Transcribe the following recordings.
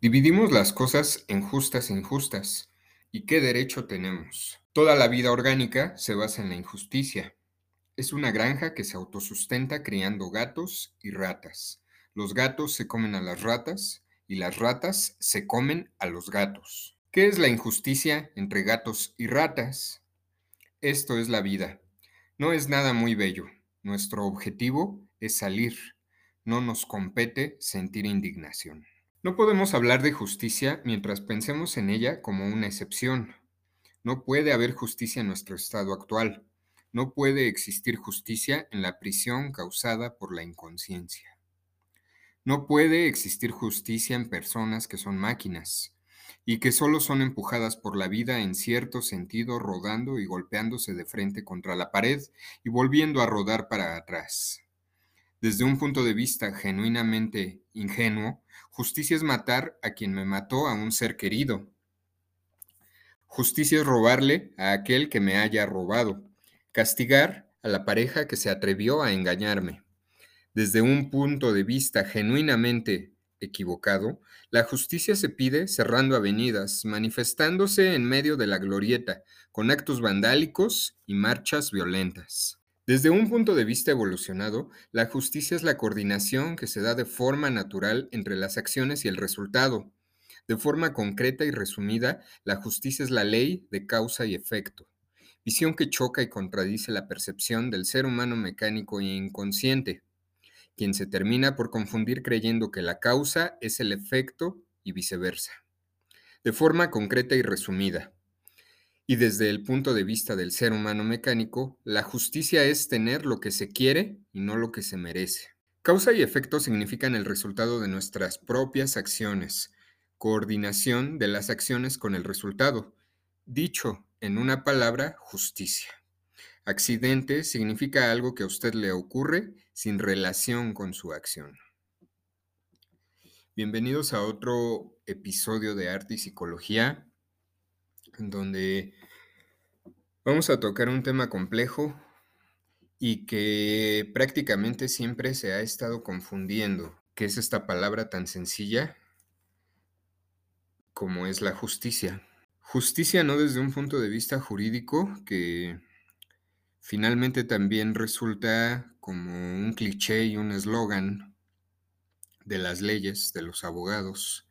Dividimos las cosas en justas e injustas. ¿Y qué derecho tenemos? Toda la vida orgánica se basa en la injusticia. Es una granja que se autosustenta criando gatos y ratas. Los gatos se comen a las ratas y las ratas se comen a los gatos. ¿Qué es la injusticia entre gatos y ratas? Esto es la vida. No es nada muy bello. Nuestro objetivo es salir. No nos compete sentir indignación. No podemos hablar de justicia mientras pensemos en ella como una excepción. No puede haber justicia en nuestro estado actual. No puede existir justicia en la prisión causada por la inconsciencia. No puede existir justicia en personas que son máquinas y que solo son empujadas por la vida en cierto sentido rodando y golpeándose de frente contra la pared y volviendo a rodar para atrás. Desde un punto de vista genuinamente ingenuo, justicia es matar a quien me mató a un ser querido. Justicia es robarle a aquel que me haya robado. Castigar a la pareja que se atrevió a engañarme. Desde un punto de vista genuinamente equivocado, la justicia se pide cerrando avenidas, manifestándose en medio de la glorieta, con actos vandálicos y marchas violentas. Desde un punto de vista evolucionado, la justicia es la coordinación que se da de forma natural entre las acciones y el resultado. De forma concreta y resumida, la justicia es la ley de causa y efecto, visión que choca y contradice la percepción del ser humano mecánico e inconsciente, quien se termina por confundir creyendo que la causa es el efecto y viceversa. De forma concreta y resumida, y desde el punto de vista del ser humano mecánico, la justicia es tener lo que se quiere y no lo que se merece. Causa y efecto significan el resultado de nuestras propias acciones, coordinación de las acciones con el resultado. Dicho en una palabra, justicia. Accidente significa algo que a usted le ocurre sin relación con su acción. Bienvenidos a otro episodio de Arte y Psicología en donde vamos a tocar un tema complejo y que prácticamente siempre se ha estado confundiendo, que es esta palabra tan sencilla como es la justicia. Justicia no desde un punto de vista jurídico, que finalmente también resulta como un cliché y un eslogan de las leyes, de los abogados,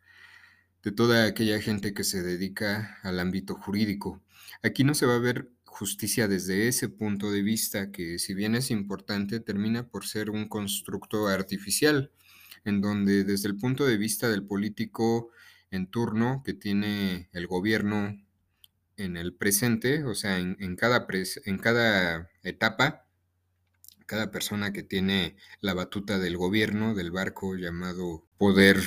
de toda aquella gente que se dedica al ámbito jurídico. Aquí no se va a ver justicia desde ese punto de vista que si bien es importante termina por ser un constructo artificial, en donde desde el punto de vista del político en turno que tiene el gobierno en el presente, o sea, en, cada, en cada etapa, cada persona que tiene la batuta del gobierno, del barco llamado poder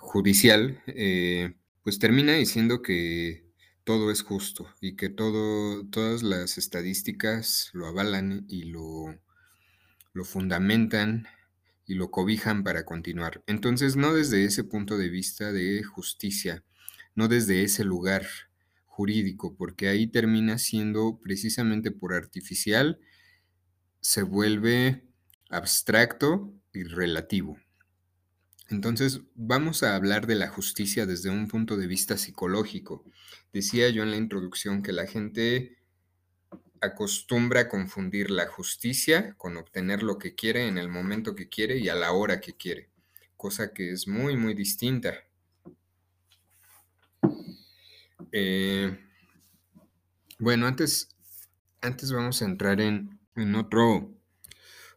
judicial, eh, pues termina diciendo que todo es justo y que todo, todas las estadísticas lo avalan y lo, lo fundamentan y lo cobijan para continuar. Entonces, no desde ese punto de vista de justicia, no desde ese lugar jurídico, porque ahí termina siendo precisamente por artificial, se vuelve abstracto y relativo. Entonces, vamos a hablar de la justicia desde un punto de vista psicológico. Decía yo en la introducción que la gente acostumbra a confundir la justicia con obtener lo que quiere en el momento que quiere y a la hora que quiere, cosa que es muy, muy distinta. Eh, bueno, antes, antes vamos a entrar en, en otro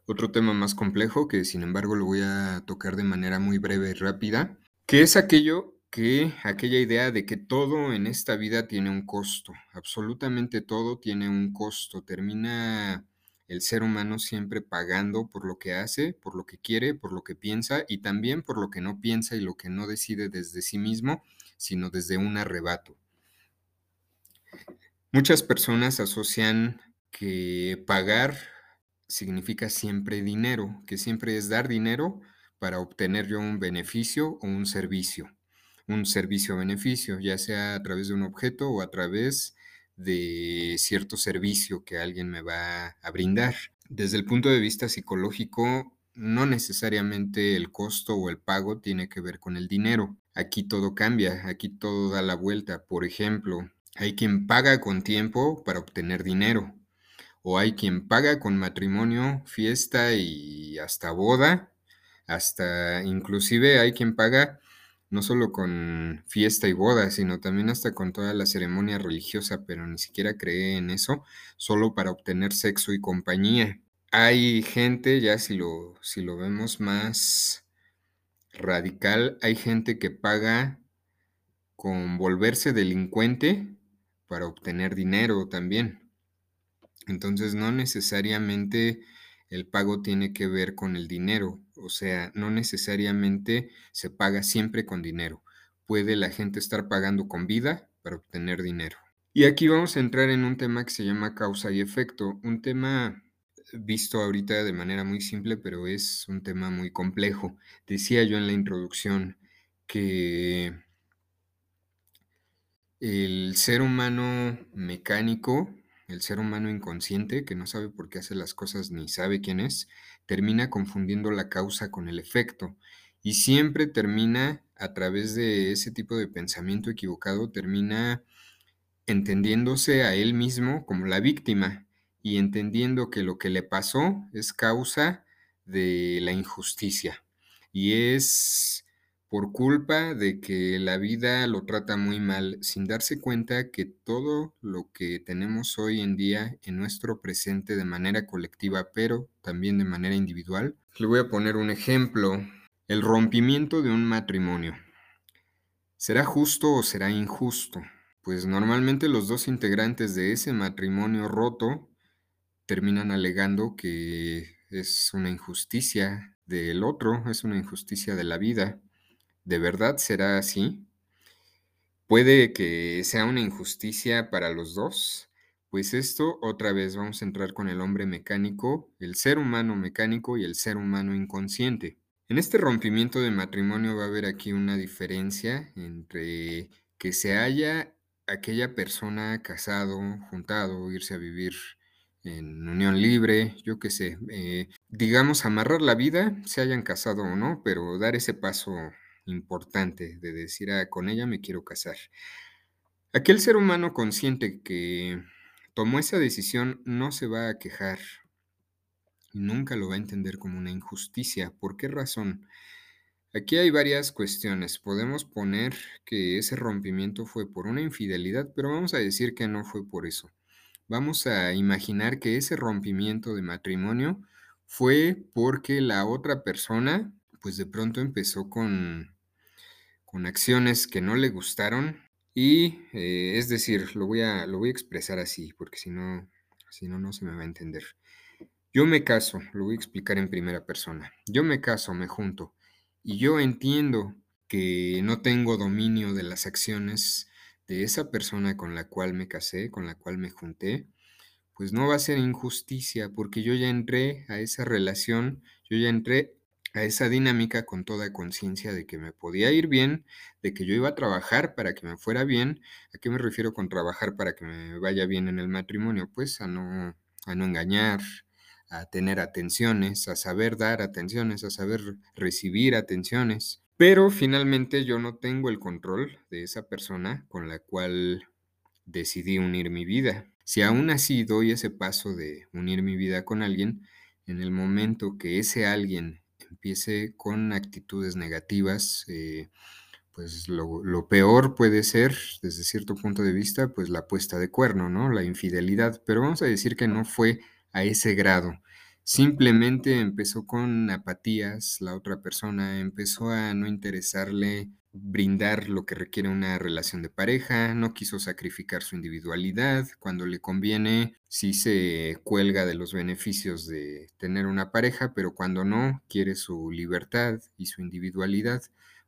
otro tema más complejo que sin embargo lo voy a tocar de manera muy breve y rápida, que es aquello que aquella idea de que todo en esta vida tiene un costo, absolutamente todo tiene un costo, termina el ser humano siempre pagando por lo que hace, por lo que quiere, por lo que piensa y también por lo que no piensa y lo que no decide desde sí mismo, sino desde un arrebato. Muchas personas asocian que pagar significa siempre dinero, que siempre es dar dinero para obtener yo un beneficio o un servicio, un servicio-beneficio, ya sea a través de un objeto o a través de cierto servicio que alguien me va a brindar. Desde el punto de vista psicológico, no necesariamente el costo o el pago tiene que ver con el dinero. aquí todo cambia, aquí todo da la vuelta. Por ejemplo, hay quien paga con tiempo para obtener dinero, o hay quien paga con matrimonio, fiesta y hasta boda, hasta inclusive hay quien paga no solo con fiesta y boda, sino también hasta con toda la ceremonia religiosa, pero ni siquiera cree en eso, solo para obtener sexo y compañía. Hay gente, ya si lo, si lo vemos más radical, hay gente que paga con volverse delincuente para obtener dinero también. Entonces no necesariamente el pago tiene que ver con el dinero, o sea, no necesariamente se paga siempre con dinero. Puede la gente estar pagando con vida para obtener dinero. Y aquí vamos a entrar en un tema que se llama causa y efecto, un tema visto ahorita de manera muy simple, pero es un tema muy complejo. Decía yo en la introducción que el ser humano mecánico, el ser humano inconsciente, que no sabe por qué hace las cosas ni sabe quién es, termina confundiendo la causa con el efecto. Y siempre termina a través de ese tipo de pensamiento equivocado, termina entendiéndose a él mismo como la víctima y entendiendo que lo que le pasó es causa de la injusticia. Y es por culpa de que la vida lo trata muy mal, sin darse cuenta que todo lo que tenemos hoy en día en nuestro presente de manera colectiva, pero también de manera individual. Le voy a poner un ejemplo, el rompimiento de un matrimonio. ¿Será justo o será injusto? Pues normalmente los dos integrantes de ese matrimonio roto terminan alegando que es una injusticia del otro, es una injusticia de la vida. ¿De verdad será así? ¿Puede que sea una injusticia para los dos? Pues esto otra vez vamos a entrar con el hombre mecánico, el ser humano mecánico y el ser humano inconsciente. En este rompimiento de matrimonio va a haber aquí una diferencia entre que se haya aquella persona casado, juntado, irse a vivir en unión libre, yo qué sé, eh, digamos, amarrar la vida, se hayan casado o no, pero dar ese paso importante de decir, ah, con ella me quiero casar. Aquel ser humano consciente que tomó esa decisión no se va a quejar, nunca lo va a entender como una injusticia. ¿Por qué razón? Aquí hay varias cuestiones. Podemos poner que ese rompimiento fue por una infidelidad, pero vamos a decir que no fue por eso. Vamos a imaginar que ese rompimiento de matrimonio fue porque la otra persona, pues de pronto empezó con, con acciones que no le gustaron y, eh, es decir, lo voy, a, lo voy a expresar así, porque si no, si no, no se me va a entender. Yo me caso, lo voy a explicar en primera persona. Yo me caso, me junto, y yo entiendo que no tengo dominio de las acciones de esa persona con la cual me casé, con la cual me junté, pues no va a ser injusticia, porque yo ya entré a esa relación, yo ya entré a esa dinámica con toda conciencia de que me podía ir bien, de que yo iba a trabajar para que me fuera bien. ¿A qué me refiero con trabajar para que me vaya bien en el matrimonio? Pues a no, a no engañar, a tener atenciones, a saber dar atenciones, a saber recibir atenciones. Pero finalmente yo no tengo el control de esa persona con la cual decidí unir mi vida. Si aún así doy ese paso de unir mi vida con alguien, en el momento que ese alguien empiece con actitudes negativas, eh, pues lo, lo, peor puede ser, desde cierto punto de vista, pues la puesta de cuerno, ¿no? La infidelidad. Pero vamos a decir que no fue a ese grado. Simplemente empezó con apatías, la otra persona empezó a no interesarle brindar lo que requiere una relación de pareja, no quiso sacrificar su individualidad, cuando le conviene sí se cuelga de los beneficios de tener una pareja, pero cuando no, quiere su libertad y su individualidad.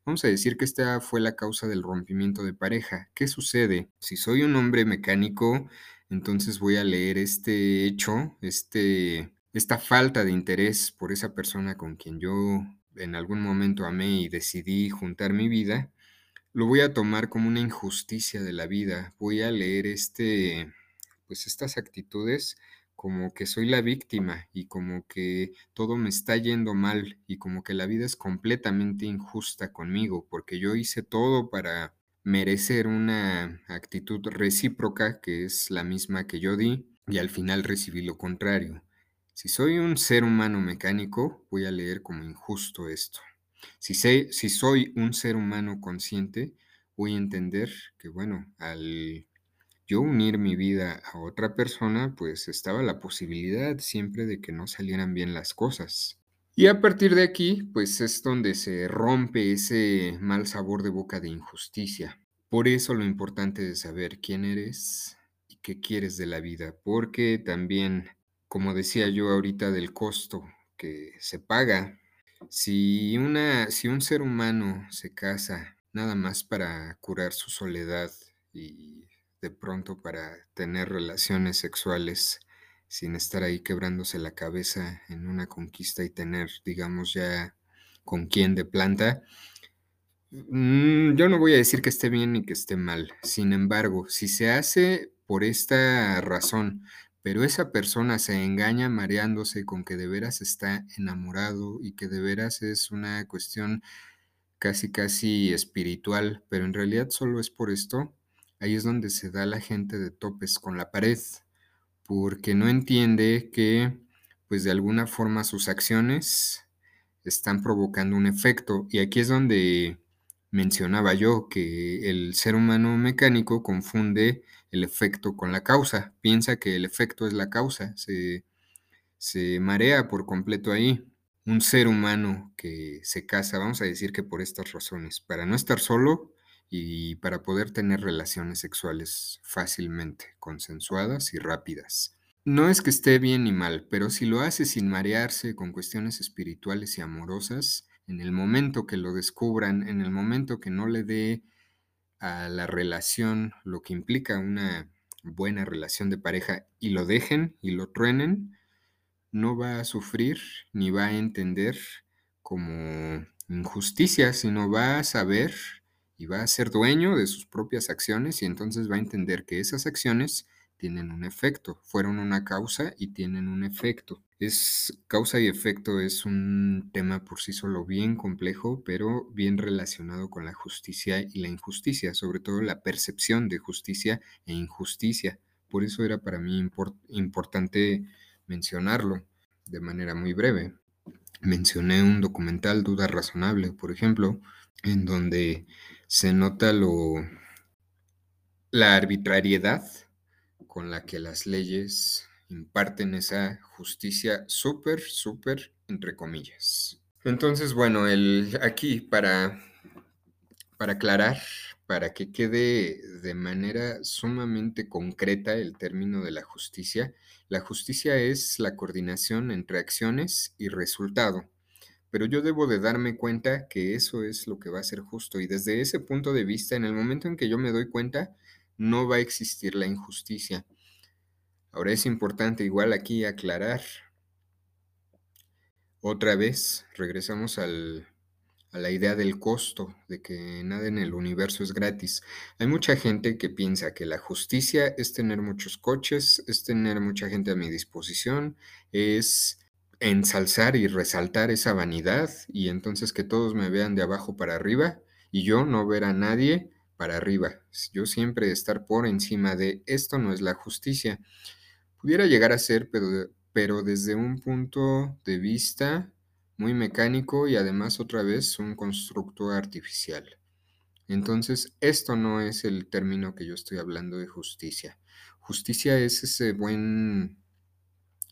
Vamos a decir que esta fue la causa del rompimiento de pareja. ¿Qué sucede? Si soy un hombre mecánico, entonces voy a leer este hecho, este esta falta de interés por esa persona con quien yo en algún momento amé y decidí juntar mi vida, lo voy a tomar como una injusticia de la vida. Voy a leer este, pues estas actitudes como que soy la víctima y como que todo me está yendo mal y como que la vida es completamente injusta conmigo porque yo hice todo para merecer una actitud recíproca que es la misma que yo di y al final recibí lo contrario. Si soy un ser humano mecánico, voy a leer como injusto esto. Si, sé, si soy un ser humano consciente, voy a entender que, bueno, al yo unir mi vida a otra persona, pues estaba la posibilidad siempre de que no salieran bien las cosas. Y a partir de aquí, pues es donde se rompe ese mal sabor de boca de injusticia. Por eso lo importante es saber quién eres y qué quieres de la vida, porque también, como decía yo ahorita del costo que se paga, si, una, si un ser humano se casa nada más para curar su soledad y de pronto para tener relaciones sexuales sin estar ahí quebrándose la cabeza en una conquista y tener, digamos, ya con quién de planta. Mm, yo no voy a decir que esté bien ni que esté mal. Sin embargo, si se hace por esta razón, pero esa persona se engaña mareándose con que de veras está enamorado y que de veras es una cuestión casi casi espiritual, pero en realidad solo es por esto, ahí es donde se da la gente de topes con la pared, porque no entiende que, pues de alguna forma sus acciones están provocando un efecto. Y aquí es donde mencionaba yo que el ser humano mecánico confunde el efecto con la causa, piensa que el efecto es la causa, se, se marea por completo ahí. Un ser humano que se casa, vamos a decir que por estas razones, para no estar solo, y para poder tener relaciones sexuales fácilmente, consensuadas y rápidas. No es que esté bien ni mal, pero si lo hace sin marearse con cuestiones espirituales y amorosas, en el momento que lo descubran, en el momento que no le dé a la relación lo que implica una buena relación de pareja y lo dejen y lo truenen, no va a sufrir ni va a entender como injusticia, sino va a saber y va a ser dueño de sus propias acciones y entonces va a entender que esas acciones tienen un efecto, fueron una causa y tienen un efecto. Es causa y efecto es un tema por sí solo bien complejo, pero bien relacionado con la justicia y la injusticia, sobre todo la percepción de justicia e injusticia. Por eso era para mí importante mencionarlo de manera muy breve. Mencioné un documental Duda Razonable, por ejemplo, en donde se nota lo, la arbitrariedad con la que las leyes imparten esa justicia súper, súper, entre comillas. Entonces, bueno, el, aquí para, para aclarar, para que quede de manera sumamente concreta el término de la justicia, la justicia es la coordinación entre acciones y resultado pero yo debo de darme cuenta que eso es lo que va a ser justo y desde ese punto de vista, en el momento en que yo me doy cuenta, no va a existir la injusticia. Ahora es importante igual aquí aclarar. Otra vez, regresamos a la idea del costo, de que nada en el universo es gratis. Hay mucha gente que piensa que la justicia es tener muchos coches, es tener mucha gente a mi disposición, es ensalzar y resaltar esa vanidad y entonces que todos me vean de abajo para arriba y yo no ver a nadie para arriba. Yo siempre estar por encima de esto no es la justicia. Pudiera llegar a ser, pero, pero desde un punto de vista muy mecánico y además otra vez un constructo artificial. Entonces, esto no es el término que yo estoy hablando de justicia. Justicia es ese buen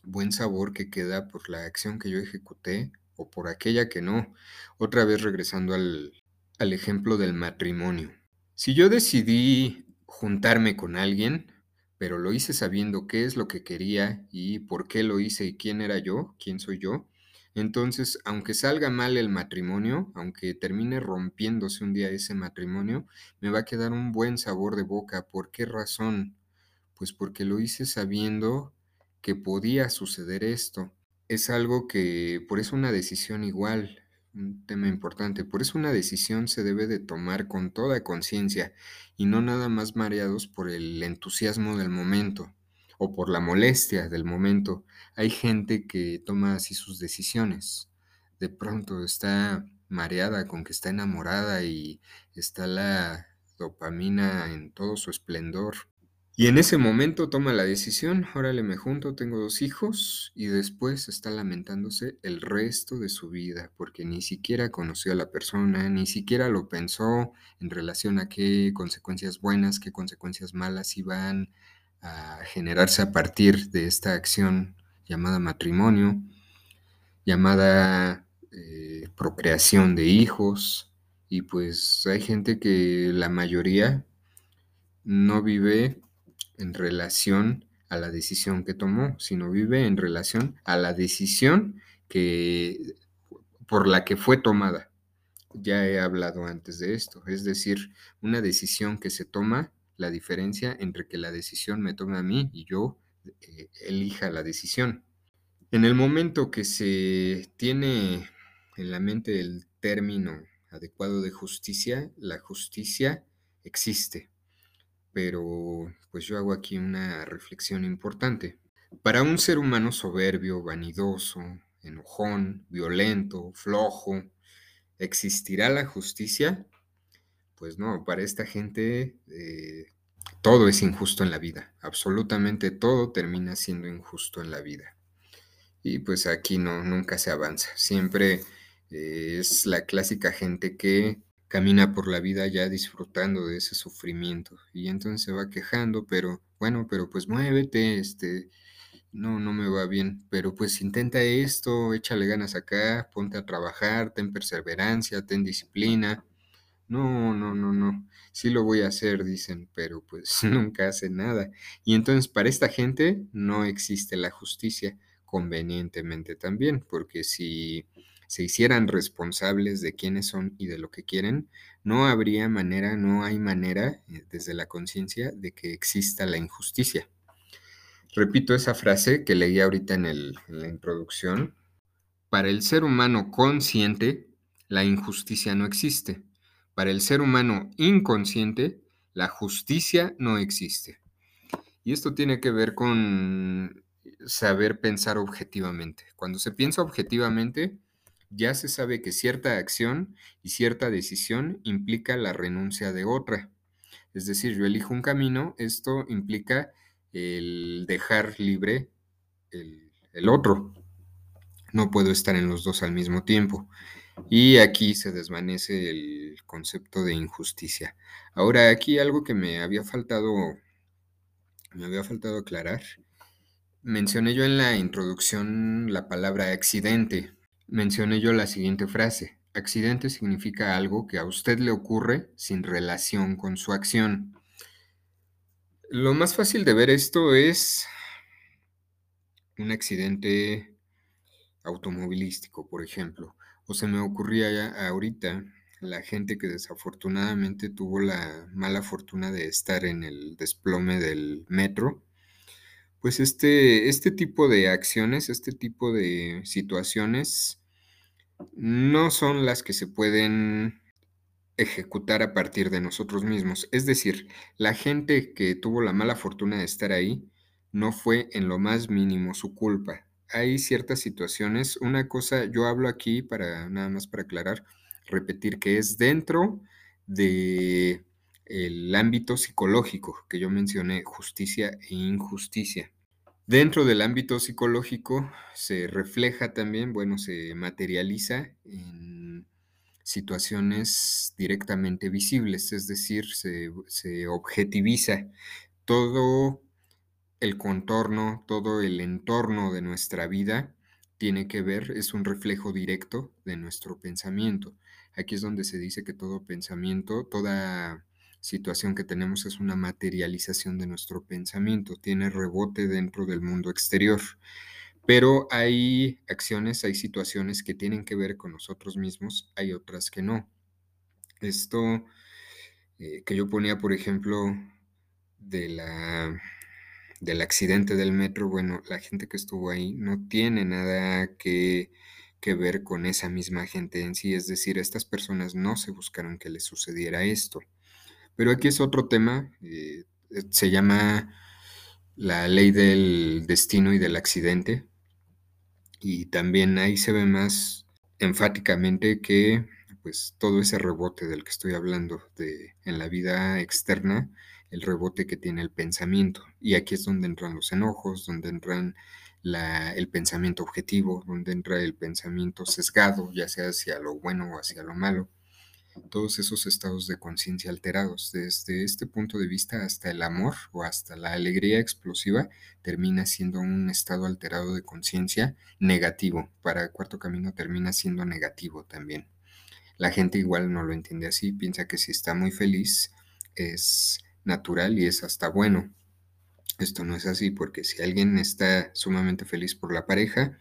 buen sabor que queda por la acción que yo ejecuté o por aquella que no. Otra vez regresando al, al ejemplo del matrimonio. Si yo decidí juntarme con alguien, pero lo hice sabiendo qué es lo que quería y por qué lo hice y quién era yo, quién soy yo, entonces, aunque salga mal el matrimonio, aunque termine rompiéndose un día ese matrimonio, me va a quedar un buen sabor de boca. ¿Por qué razón? Pues porque lo hice sabiendo que podía suceder esto. Es algo que, por eso una decisión igual, un tema importante, por eso una decisión se debe de tomar con toda conciencia y no nada más mareados por el entusiasmo del momento. o por la molestia del momento. Hay gente que toma así sus decisiones. De pronto está mareada con que está enamorada y está la dopamina en todo su esplendor. Y en ese momento toma la decisión, órale, me junto, tengo dos hijos y después está lamentándose el resto de su vida porque ni siquiera conoció a la persona, ni siquiera lo pensó en relación a qué consecuencias buenas, qué consecuencias malas iban a generarse a partir de esta acción llamada matrimonio, llamada eh, procreación de hijos. Y pues hay gente que la mayoría no vive en relación a la decisión que tomó, sino vive en relación a la decisión que por la que fue tomada. Ya he hablado antes de esto, es decir, una decisión que se toma, la diferencia entre que la decisión me tome a mí y yo eh, elija la decisión. En el momento que se tiene en la mente el término adecuado de justicia, la justicia existe pero pues yo hago aquí una reflexión importante. Para un ser humano soberbio, vanidoso, enojón, violento, flojo, ¿existirá la justicia? Pues no, para esta gente eh, todo es injusto en la vida, absolutamente todo termina siendo injusto en la vida. Y pues aquí no, nunca se avanza, siempre eh, es la clásica gente que camina por la vida ya disfrutando de ese sufrimiento y entonces se va quejando, pero bueno, pero pues muévete, este, no, no me va bien, pero pues intenta esto, échale ganas acá, ponte a trabajar, ten perseverancia, ten disciplina. No, no, no, no, sí lo voy a hacer, dicen, pero pues nunca hacen nada. Y entonces para esta gente no existe la justicia, convenientemente también, porque si se hicieran responsables de quiénes son y de lo que quieren, no habría manera, no hay manera eh, desde la conciencia de que exista la injusticia. Repito esa frase que leí ahorita en, en la introducción. Para el ser humano consciente, la injusticia no existe. Para el ser humano inconsciente, la justicia no existe. Y esto tiene que ver con saber pensar objetivamente. Cuando se piensa objetivamente, ya se sabe que cierta acción y cierta decisión implica la renuncia de otra. Es decir, yo elijo un camino, esto implica el dejar libre el, otro. No puedo estar en los dos al mismo tiempo. Y aquí se desvanece el concepto de injusticia. Ahora, aquí algo que me había faltado, me había faltado aclarar. Mencioné yo en la introducción la palabra accidente mencioné yo la siguiente frase. Accidente significa algo que a usted le ocurre sin relación con su acción. Lo más fácil de ver esto es un accidente automovilístico, por ejemplo. O se me ocurría ahorita la gente que desafortunadamente tuvo la mala fortuna de estar en el desplome del metro. Pues este, este tipo de acciones, este tipo de situaciones no son las que se pueden ejecutar a partir de nosotros mismos. Es decir, la gente que tuvo la mala fortuna de estar ahí no fue en lo más mínimo su culpa. Hay ciertas situaciones, una cosa, yo hablo aquí para nada más para aclarar, repetir que es dentro de ámbito psicológico que yo mencioné, justicia e injusticia. Dentro del ámbito psicológico se refleja también, bueno, se materializa en situaciones directamente visibles, es decir, se, objetiviza todo el contorno, todo el entorno de nuestra vida tiene que ver, es un reflejo directo de nuestro pensamiento. Aquí es donde se dice que todo pensamiento, toda situación que tenemos es una materialización de nuestro pensamiento, tiene rebote dentro del mundo exterior. Pero hay acciones, hay situaciones que tienen que ver con nosotros mismos, hay otras que no. Esto eh, que yo ponía, por ejemplo, de la, del accidente del metro, bueno, la gente que estuvo ahí no tiene nada que, que ver con esa misma gente en sí, es decir, estas personas no se buscaron que les sucediera esto. Pero aquí es otro tema, eh, eh, se llama la ley del destino y del accidente. Y también ahí se ve más enfáticamente que pues todo ese rebote del que estoy hablando de en la vida externa, el rebote que tiene el pensamiento. Y aquí es donde entran los enojos, donde entran el pensamiento objetivo, donde entra el pensamiento sesgado, ya sea hacia lo bueno o hacia lo malo todos esos estados de conciencia alterados. Desde este punto de vista, hasta el amor o hasta la alegría explosiva termina siendo un estado alterado de conciencia negativo. Para el cuarto camino termina siendo negativo también. La gente igual no lo entiende así, piensa que si está muy feliz es natural y es hasta bueno. Esto no es así porque si alguien está sumamente feliz por la pareja,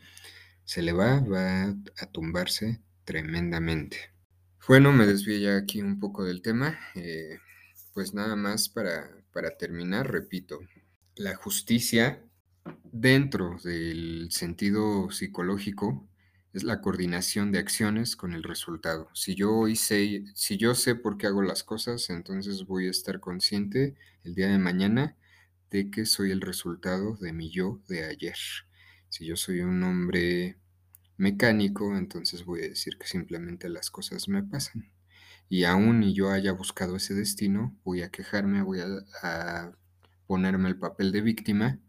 se le va, va a tumbarse tremendamente. Bueno, me desvié ya aquí un poco del tema. Eh, pues nada más para, para terminar, repito, la justicia dentro del sentido psicológico es la coordinación de acciones con el resultado. Si yo hoy sé, si yo sé por qué hago las cosas, entonces voy a estar consciente el día de mañana de que soy el resultado de mi yo de ayer. Si yo soy un hombre mecánico, entonces voy a decir que simplemente las cosas me pasan. Y aún y yo haya buscado ese destino, voy a quejarme, voy a, ponerme el papel de víctima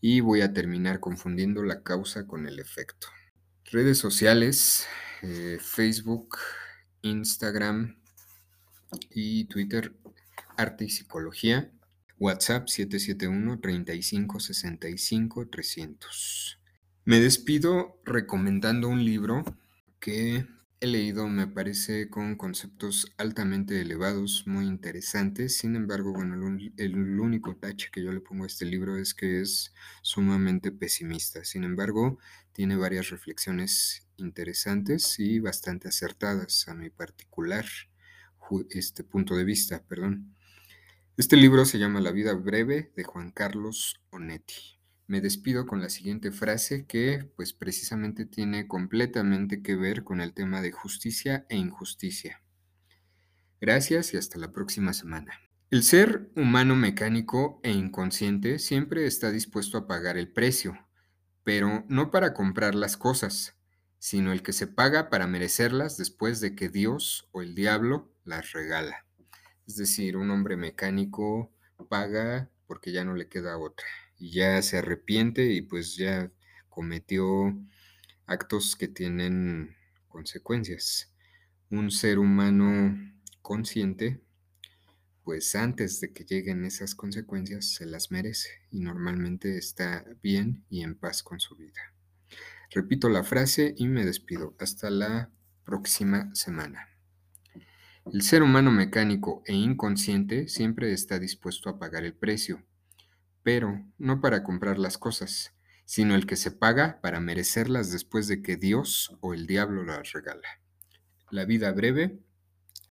y voy a terminar confundiendo la causa con el efecto. Redes sociales, eh, Facebook, Instagram y Twitter, Arte y Psicología. WhatsApp 771 35 65 300. Me despido recomendando un libro que he leído, me parece con conceptos altamente elevados, muy interesantes. Sin embargo, bueno, el, único tache que yo le pongo a este libro es que es sumamente pesimista. Sin embargo, tiene varias reflexiones interesantes y bastante acertadas a mi particular este punto de vista, perdón. Este libro se llama La vida breve de Juan Carlos Onetti. Me despido con la siguiente frase que pues precisamente tiene completamente que ver con el tema de justicia e injusticia. Gracias y hasta la próxima semana. El ser humano mecánico e inconsciente siempre está dispuesto a pagar el precio, pero no para comprar las cosas, sino el que se paga para merecerlas después de que Dios o el diablo las regala. Es decir, un hombre mecánico paga porque ya no le queda otra y ya se arrepiente y pues ya cometió actos que tienen consecuencias. Un ser humano consciente, pues antes de que lleguen esas consecuencias se las merece y normalmente está bien y en paz con su vida. Repito la frase y me despido. Hasta la próxima semana. El ser humano mecánico e inconsciente siempre está dispuesto a pagar el precio pero no para comprar las cosas, sino el que se paga para merecerlas después de que Dios o el diablo las regala. La vida breve